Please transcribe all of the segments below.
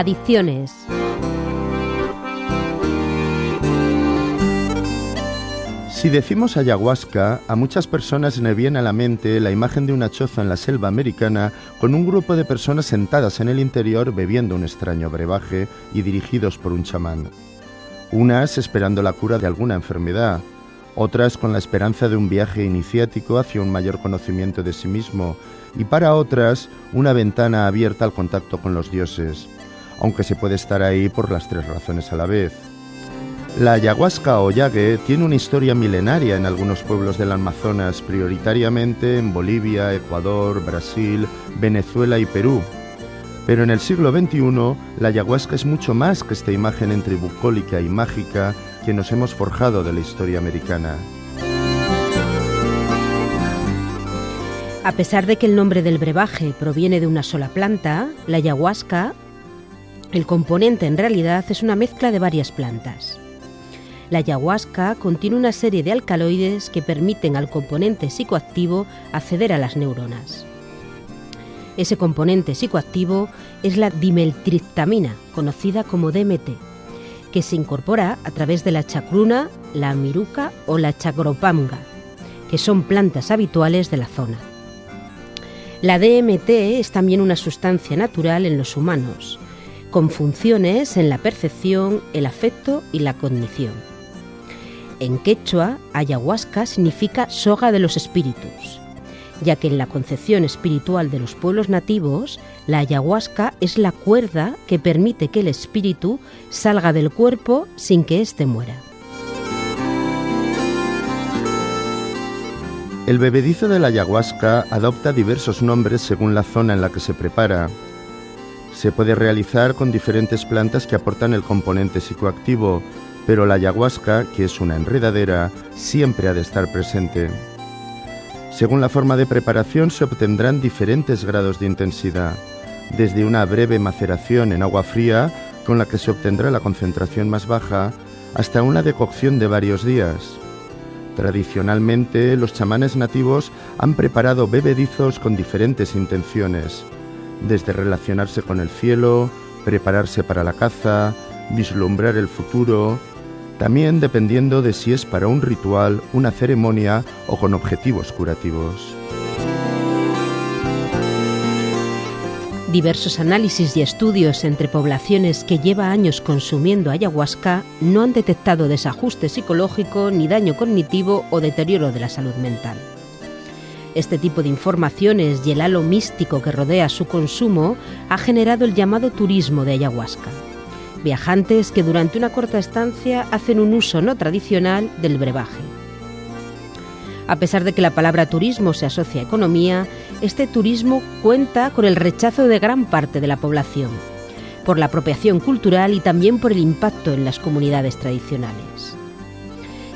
Adicciones. Si decimos ayahuasca, a muchas personas le viene a la mente la imagen de una choza en la selva americana con un grupo de personas sentadas en el interior bebiendo un extraño brebaje y dirigidos por un chamán. Unas esperando la cura de alguna enfermedad, otras con la esperanza de un viaje iniciático hacia un mayor conocimiento de sí mismo y para otras una ventana abierta al contacto con los dioses, aunque se puede estar ahí por las tres razones a la vez. La ayahuasca o yague tiene una historia milenaria en algunos pueblos del Amazonas, prioritariamente en Bolivia, Ecuador, Brasil, Venezuela y Perú. Pero en el siglo XXI, la ayahuasca es mucho más que esta imagen entre bucólica y mágica que nos hemos forjado de la historia americana. A pesar de que el nombre del brebaje proviene de una sola planta, la ayahuasca, el componente en realidad es una mezcla de varias plantas. La ayahuasca contiene una serie de alcaloides que permiten al componente psicoactivo acceder a las neuronas. Ese componente psicoactivo es la dimeltriptamina, conocida como DMT, que se incorpora a través de la chacruna, la miruca o la chacropamga, que son plantas habituales de la zona. La DMT es también una sustancia natural en los humanos, con funciones en la percepción, el afecto y la cognición. En quechua, ayahuasca significa soga de los espíritus, ya que en la concepción espiritual de los pueblos nativos, la ayahuasca es la cuerda que permite que el espíritu salga del cuerpo sin que éste muera. El bebedizo de la ayahuasca adopta diversos nombres según la zona en la que se prepara. Se puede realizar con diferentes plantas que aportan el componente psicoactivo, pero la ayahuasca, que es una enredadera, siempre ha de estar presente. Según la forma de preparación se obtendrán diferentes grados de intensidad, desde una breve maceración en agua fría, con la que se obtendrá la concentración más baja, hasta una decocción de varios días. Tradicionalmente, los chamanes nativos han preparado bebedizos con diferentes intenciones, desde relacionarse con el cielo, prepararse para la caza, vislumbrar el futuro, también dependiendo de si es para un ritual, una ceremonia o con objetivos curativos. Diversos análisis y estudios entre poblaciones que lleva años consumiendo ayahuasca no han detectado desajuste psicológico ni daño cognitivo o deterioro de la salud mental. Este tipo de informaciones y el halo místico que rodea su consumo ha generado el llamado turismo de ayahuasca viajantes que durante una corta estancia hacen un uso no tradicional del brebaje. A pesar de que la palabra turismo se asocia a economía, este turismo cuenta con el rechazo de gran parte de la población, por la apropiación cultural y también por el impacto en las comunidades tradicionales.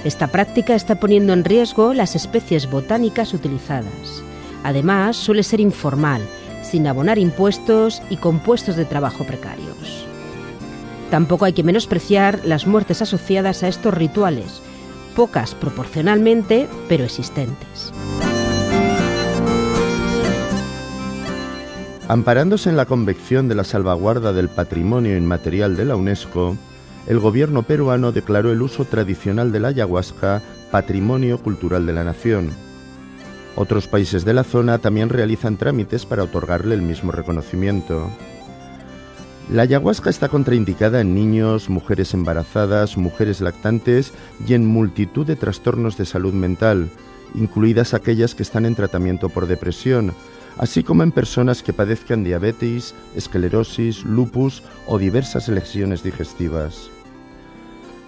Esta práctica está poniendo en riesgo las especies botánicas utilizadas. Además, suele ser informal, sin abonar impuestos y con puestos de trabajo precarios. Tampoco hay que menospreciar las muertes asociadas a estos rituales, pocas proporcionalmente, pero existentes. Amparándose en la convicción de la salvaguarda del patrimonio inmaterial de la UNESCO, el gobierno peruano declaró el uso tradicional de la ayahuasca Patrimonio Cultural de la Nación. Otros países de la zona también realizan trámites para otorgarle el mismo reconocimiento. La ayahuasca está contraindicada en niños, mujeres embarazadas, mujeres lactantes y en multitud de trastornos de salud mental, incluidas aquellas que están en tratamiento por depresión, así como en personas que padezcan diabetes, esclerosis, lupus o diversas lesiones digestivas.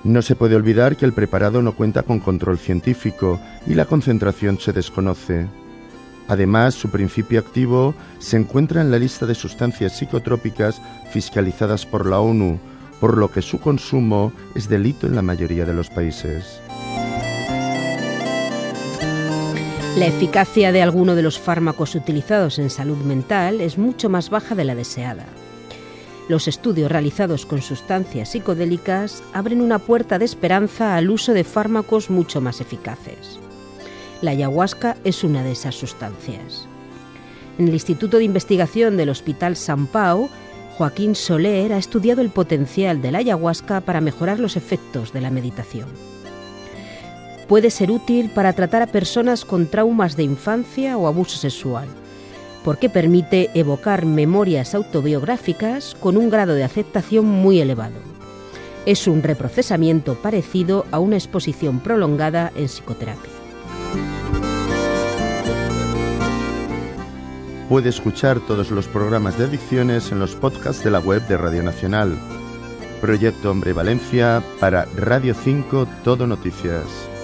No se puede olvidar que el preparado no cuenta con control científico y la concentración se desconoce. Además, su principio activo se encuentra en la lista de sustancias psicotrópicas fiscalizadas por la ONU, por lo que su consumo es delito en la mayoría de los países. La eficacia de alguno de los fármacos utilizados en salud mental es mucho más baja de la deseada. Los estudios realizados con sustancias psicodélicas abren una puerta de esperanza al uso de fármacos mucho más eficaces. La ayahuasca es una de esas sustancias. En el Instituto de Investigación del Hospital San Pau, Joaquín Soler ha estudiado el potencial de la ayahuasca para mejorar los efectos de la meditación. Puede ser útil para tratar a personas con traumas de infancia o abuso sexual, porque permite evocar memorias autobiográficas con un grado de aceptación muy elevado. Es un reprocesamiento parecido a una exposición prolongada en psicoterapia. Puede escuchar todos los programas de adicciones en los podcasts de la web de Radio Nacional. Proyecto Hombre Valencia para Radio 5 Todo Noticias.